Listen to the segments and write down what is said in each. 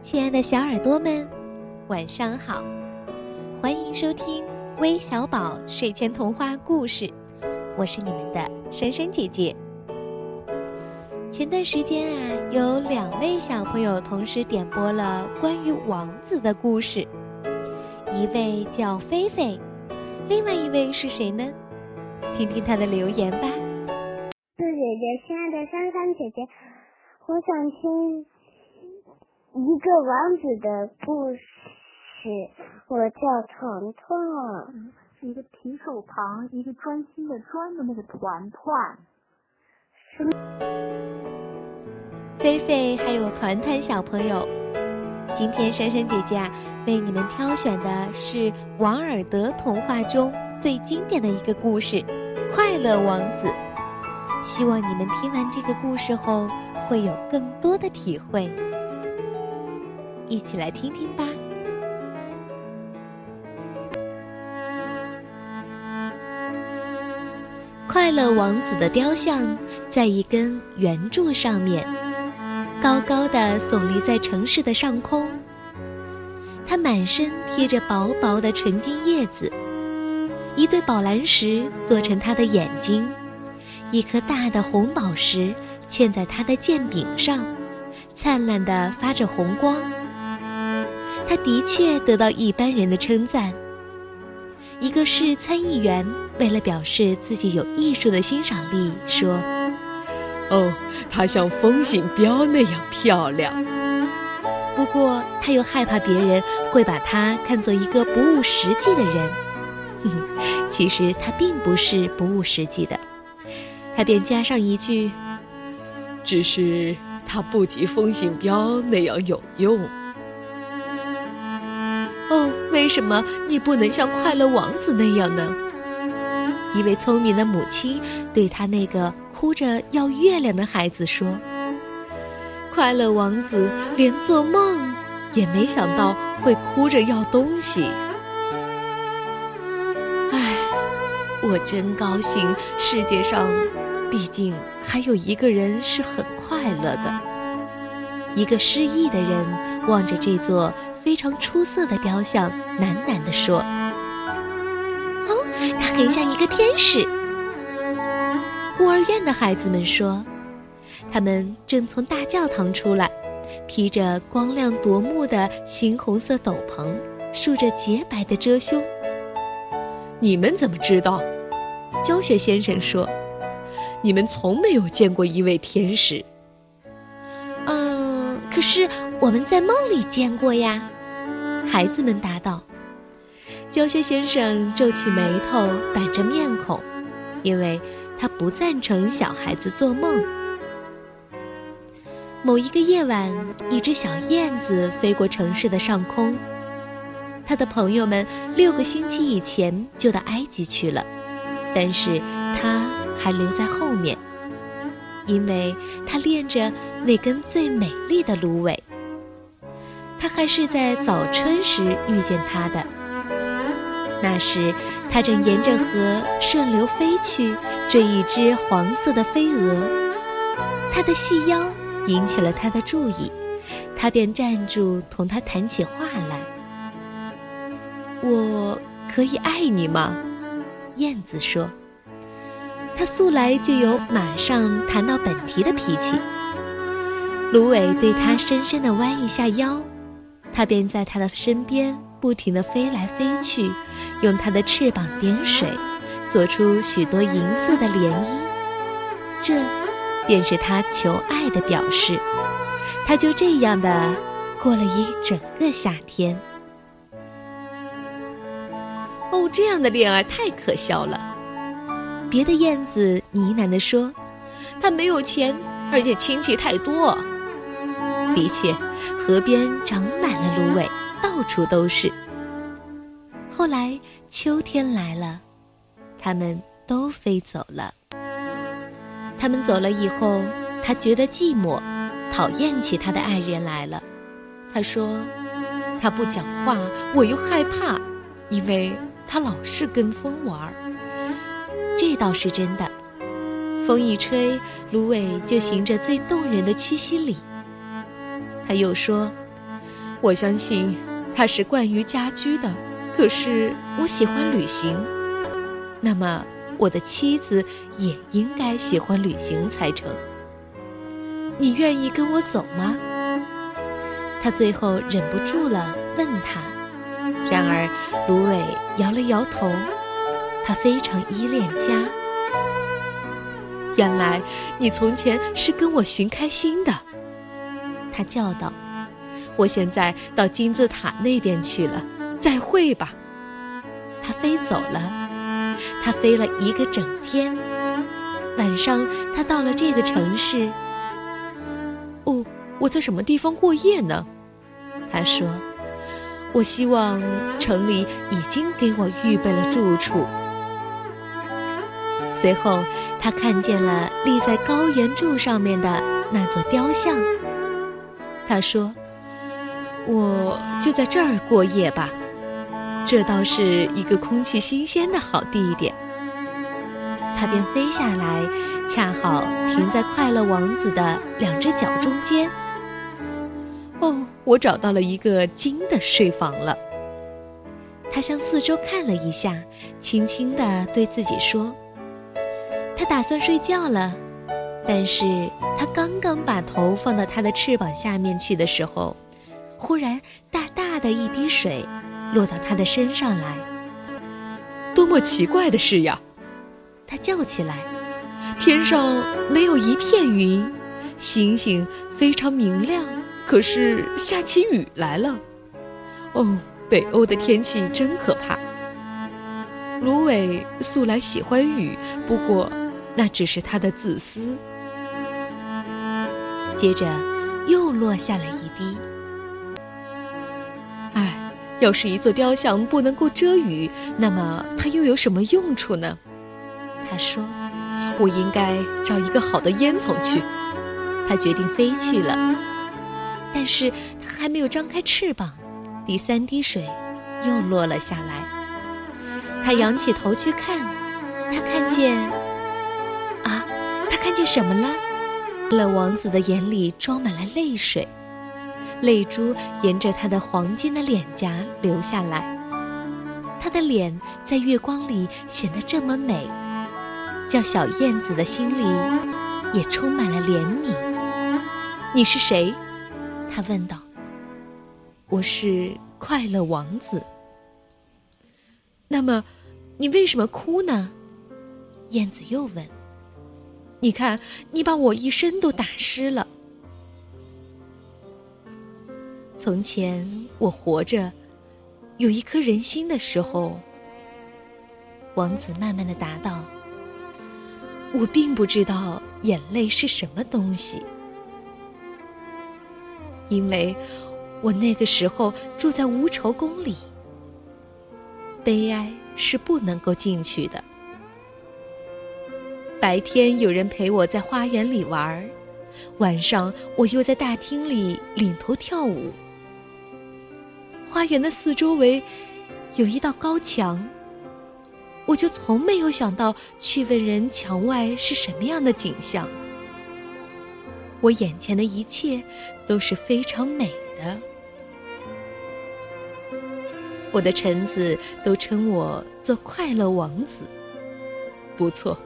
亲爱的小耳朵们，晚上好！欢迎收听微小宝睡前童话故事，我是你们的珊珊姐姐。前段时间啊，有两位小朋友同时点播了关于王子的故事，一位叫菲菲，另外一位是谁呢？听听他的留言吧。是姐姐，亲爱的珊珊姐姐，我想听。一个王子的故事，我叫团团，一个提手旁一个专心的专的那个团团。菲菲还有团团小朋友，今天珊珊姐姐啊为你们挑选的是王尔德童话中最经典的一个故事《快乐王子》，希望你们听完这个故事后会有更多的体会。一起来听听吧。快乐王子的雕像在一根圆柱上面，高高的耸立在城市的上空。他满身贴着薄薄的纯金叶子，一对宝蓝石做成它的眼睛，一颗大的红宝石嵌在它的剑柄上，灿烂的发着红光。他的确得到一般人的称赞。一个是参议员，为了表示自己有艺术的欣赏力，说：“哦，她像风信标那样漂亮。”不过他又害怕别人会把他看作一个不务实际的人。其实他并不是不务实际的，他便加上一句：“只是他不及风信标那样有用。”哦，为什么你不能像快乐王子那样呢？一位聪明的母亲对他那个哭着要月亮的孩子说：“快乐王子连做梦也没想到会哭着要东西。”唉，我真高兴，世界上毕竟还有一个人是很快乐的。一个失意的人望着这座。非常出色的雕像，喃喃地说：“哦，他很像一个天使。”孤儿院的孩子们说：“他们正从大教堂出来，披着光亮夺目的猩红色斗篷，竖着洁白的遮胸。”你们怎么知道？教学先生说：“你们从没有见过一位天使。”嗯，可是我们在梦里见过呀。孩子们答道：“教学先生皱起眉头，板着面孔，因为他不赞成小孩子做梦。”某一个夜晚，一只小燕子飞过城市的上空。他的朋友们六个星期以前就到埃及去了，但是他还留在后面，因为他恋着那根最美丽的芦苇。他还是在早春时遇见他的。那时，他正沿着河顺流飞去，追一只黄色的飞蛾。他的细腰引起了他的注意，他便站住同他谈起话来。我可以爱你吗？燕子说。他素来就有马上谈到本题的脾气。芦苇对他深深地弯一下腰。他便在他的身边不停地飞来飞去，用他的翅膀点水，做出许多银色的涟漪。这，便是他求爱的表示。他就这样的过了一整个夏天。哦，这样的恋爱太可笑了。别的燕子呢喃地说：“他没有钱，而且亲戚太多。”的确。河边长满了芦苇，到处都是。后来秋天来了，他们都飞走了。他们走了以后，他觉得寂寞，讨厌起他的爱人来了。他说：“他不讲话，我又害怕，因为他老是跟风玩。”这倒是真的。风一吹，芦苇就行着最动人的屈膝礼。他又说：“我相信他是惯于家居的，可是我喜欢旅行。那么我的妻子也应该喜欢旅行才成。你愿意跟我走吗？”他最后忍不住了，问他。然而芦苇摇了摇头，他非常依恋家。原来你从前是跟我寻开心的。他叫道：“我现在到金字塔那边去了，再会吧。”他飞走了，他飞了一个整天。晚上，他到了这个城市。哦，我在什么地方过夜呢？他说：“我希望城里已经给我预备了住处。”随后，他看见了立在高原柱上面的那座雕像。他说：“我就在这儿过夜吧，这倒是一个空气新鲜的好地点。”他便飞下来，恰好停在快乐王子的两只脚中间。哦，我找到了一个金的睡房了。他向四周看了一下，轻轻地对自己说：“打算睡觉了。”但是他刚刚把头放到他的翅膀下面去的时候，忽然大大的一滴水落到他的身上来。多么奇怪的事呀！他叫起来：“天上没有一片云，星星非常明亮，可是下起雨来了。哦，北欧的天气真可怕。芦苇素来喜欢雨，不过那只是他的自私。”接着，又落下了一滴。唉，要是一座雕像不能够遮雨，那么它又有什么用处呢？他说：“我应该找一个好的烟囱去。”他决定飞去了。但是他还没有张开翅膀，第三滴水又落了下来。他仰起头去看，他看见……啊，他看见什么了？乐王子的眼里装满了泪水，泪珠沿着他的黄金的脸颊流下来。他的脸在月光里显得这么美，叫小燕子的心里也充满了怜悯。你是谁？他问道。我是快乐王子。那么，你为什么哭呢？燕子又问。你看，你把我一身都打湿了。从前我活着，有一颗人心的时候。王子慢慢的答道：“我并不知道眼泪是什么东西，因为我那个时候住在无愁宫里，悲哀是不能够进去的。”白天有人陪我在花园里玩儿，晚上我又在大厅里领头跳舞。花园的四周围有一道高墙，我就从没有想到去问人墙外是什么样的景象。我眼前的一切都是非常美的。我的臣子都称我做快乐王子。不错。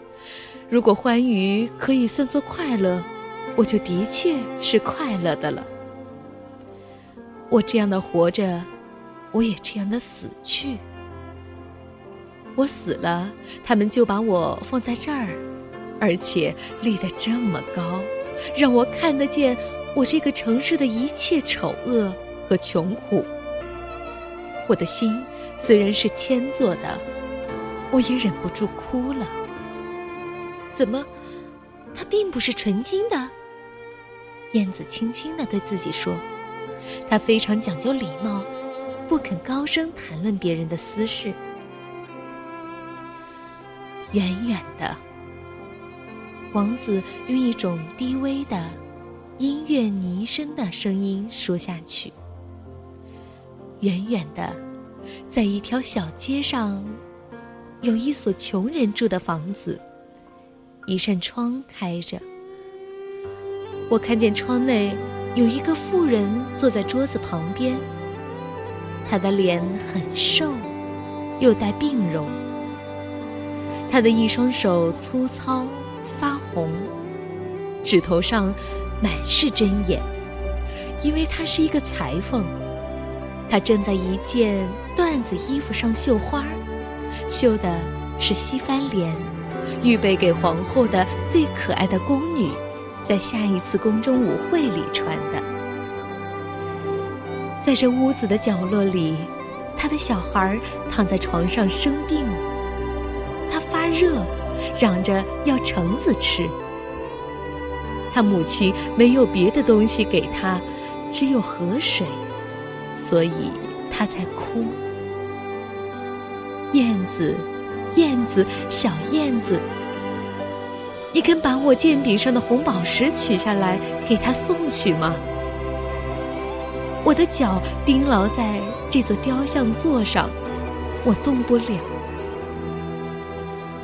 如果欢愉可以算作快乐，我就的确是快乐的了。我这样的活着，我也这样的死去。我死了，他们就把我放在这儿，而且立得这么高，让我看得见我这个城市的一切丑恶和穷苦。我的心虽然是铅做的，我也忍不住哭了。怎么，它并不是纯金的？燕子轻轻地对自己说：“他非常讲究礼貌，不肯高声谈论别人的私事。”远远的，王子用一种低微的音乐呢声的声音说下去：“远远的，在一条小街上，有一所穷人住的房子。”一扇窗开着。我看见窗内有一个妇人坐在桌子旁边，她的脸很瘦，又带病容。她的一双手粗糙发红，指头上满是针眼，因为她是一个裁缝。她正在一件缎子衣服上绣花，绣的是西番莲，预备给皇后的最可爱的宫女，在下一次宫中舞会里穿的。在这屋子的角落里，他的小孩躺在床上生病，他发热，嚷着要橙子吃。他母亲没有别的东西给他，只有河水。所以，他在哭。燕子，燕子，小燕子，你肯把我剑柄上的红宝石取下来，给他送去吗？我的脚钉牢在这座雕像座上，我动不了。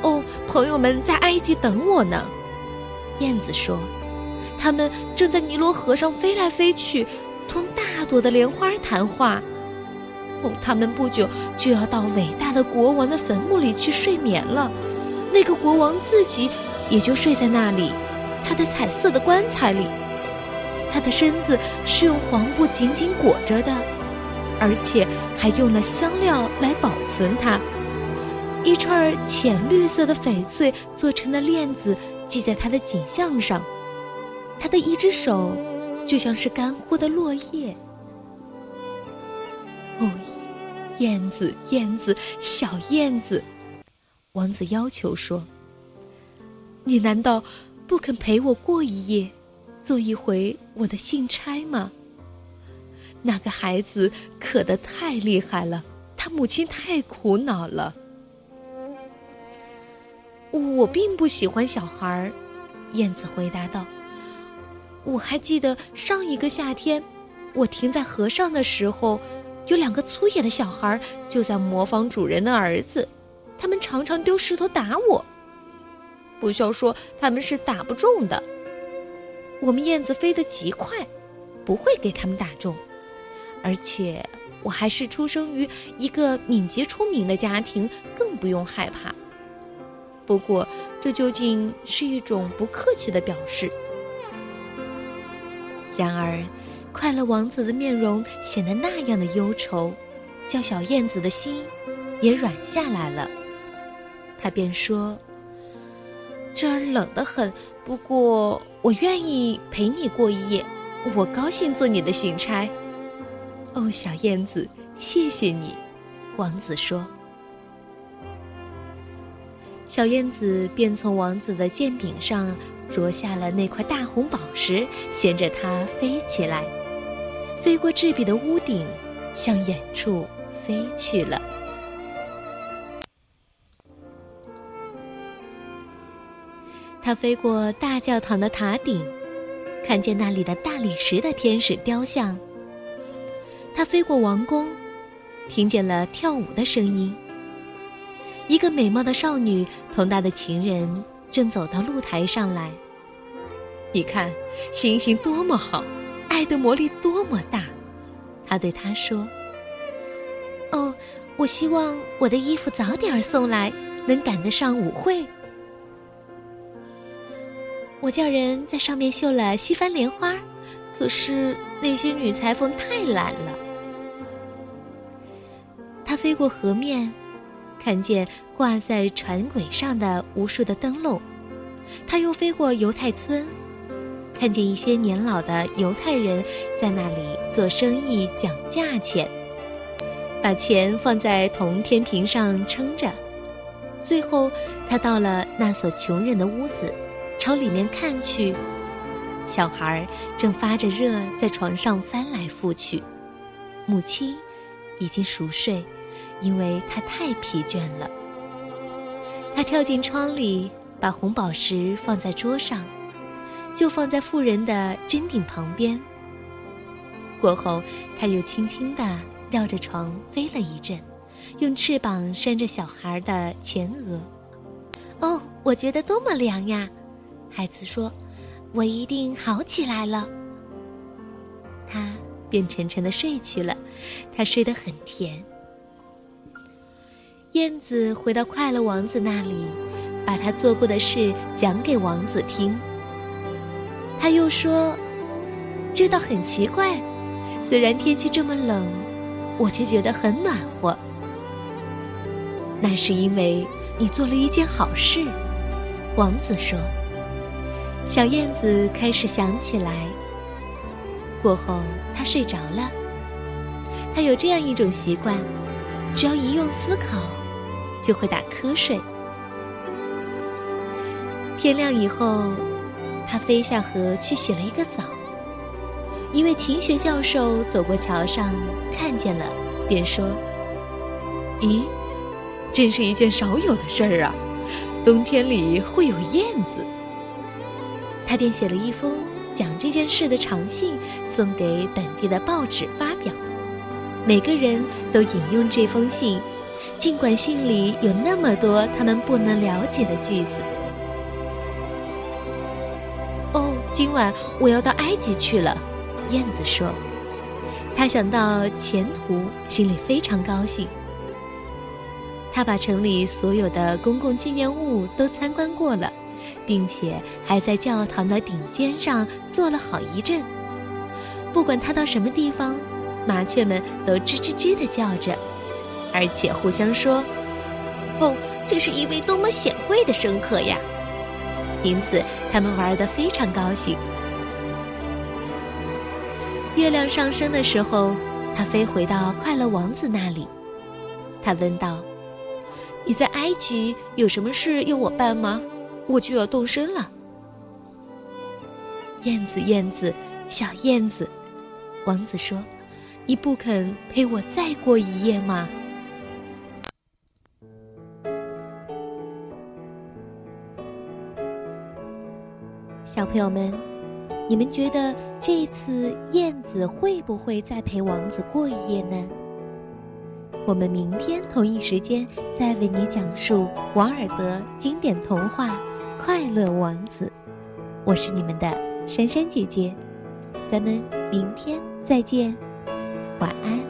哦，朋友们在埃及等我呢。燕子说，他们正在尼罗河上飞来飞去。同大朵的莲花谈话。哦，他们不久就要到伟大的国王的坟墓里去睡眠了。那个国王自己也就睡在那里，他的彩色的棺材里。他的身子是用黄布紧紧裹着的，而且还用了香料来保存它。一串浅绿色的翡翠做成的链子系在他的颈项上。他的一只手。就像是干枯的落叶。燕子，燕子，小燕子，王子要求说：“你难道不肯陪我过一夜，做一回我的信差吗？”那个孩子渴得太厉害了，他母亲太苦恼了。我并不喜欢小孩儿，燕子回答道。我还记得上一个夏天，我停在河上的时候，有两个粗野的小孩就在模仿主人的儿子，他们常常丢石头打我。不需要说，他们是打不中的。我们燕子飞得极快，不会给他们打中，而且我还是出生于一个敏捷出名的家庭，更不用害怕。不过，这究竟是一种不客气的表示。然而，快乐王子的面容显得那样的忧愁，叫小燕子的心也软下来了。他便说：“这儿冷得很，不过我愿意陪你过一夜，我高兴做你的行差。”哦，小燕子，谢谢你，王子说。小燕子便从王子的剑柄上。啄下了那块大红宝石，衔着它飞起来，飞过质壁的屋顶，向远处飞去了。他飞过大教堂的塔顶，看见那里的大理石的天使雕像。他飞过王宫，听见了跳舞的声音。一个美貌的少女同她的情人。正走到露台上来。你看，星星多么好，爱的魔力多么大。他对他说：“哦，我希望我的衣服早点送来，能赶得上舞会。我叫人在上面绣了西番莲花，可是那些女裁缝太懒了。”他飞过河面。看见挂在船轨上的无数的灯笼，他又飞过犹太村，看见一些年老的犹太人在那里做生意讲价钱，把钱放在铜天平上称着。最后，他到了那所穷人的屋子，朝里面看去，小孩正发着热在床上翻来覆去，母亲已经熟睡。因为他太疲倦了，他跳进窗里，把红宝石放在桌上，就放在妇人的针顶旁边。过后，他又轻轻地绕着床飞了一阵，用翅膀扇着小孩的前额。哦，我觉得多么凉呀！孩子说：“我一定好起来了。”他便沉沉的睡去了，他睡得很甜。燕子回到快乐王子那里，把他做过的事讲给王子听。他又说：“这倒很奇怪，虽然天气这么冷，我却觉得很暖和。那是因为你做了一件好事。”王子说。小燕子开始想起来。过后，它睡着了。它有这样一种习惯，只要一用思考，就会打瞌睡。天亮以后，他飞下河去洗了一个澡。一位勤学教授走过桥上，看见了，便说：“咦，真是一件少有的事儿啊！冬天里会有燕子。”他便写了一封讲这件事的长信，送给本地的报纸发表。每个人都引用这封信，尽管信里有那么多他们不能了解的句子。今晚我要到埃及去了，燕子说。他想到前途，心里非常高兴。他把城里所有的公共纪念物都参观过了。并且还在教堂的顶尖上坐了好一阵。不管他到什么地方，麻雀们都吱吱吱地叫着，而且互相说：“哦，这是一位多么显贵的生客呀！”因此，他们玩得非常高兴。月亮上升的时候，他飞回到快乐王子那里。他问道：“你在埃及有什么事要我办吗？”我就要动身了，燕子，燕子，小燕子，王子说：“你不肯陪我再过一夜吗？”小朋友们，你们觉得这次燕子会不会再陪王子过一夜呢？我们明天同一时间再为你讲述王尔德经典童话。快乐王子，我是你们的珊珊姐姐，咱们明天再见，晚安。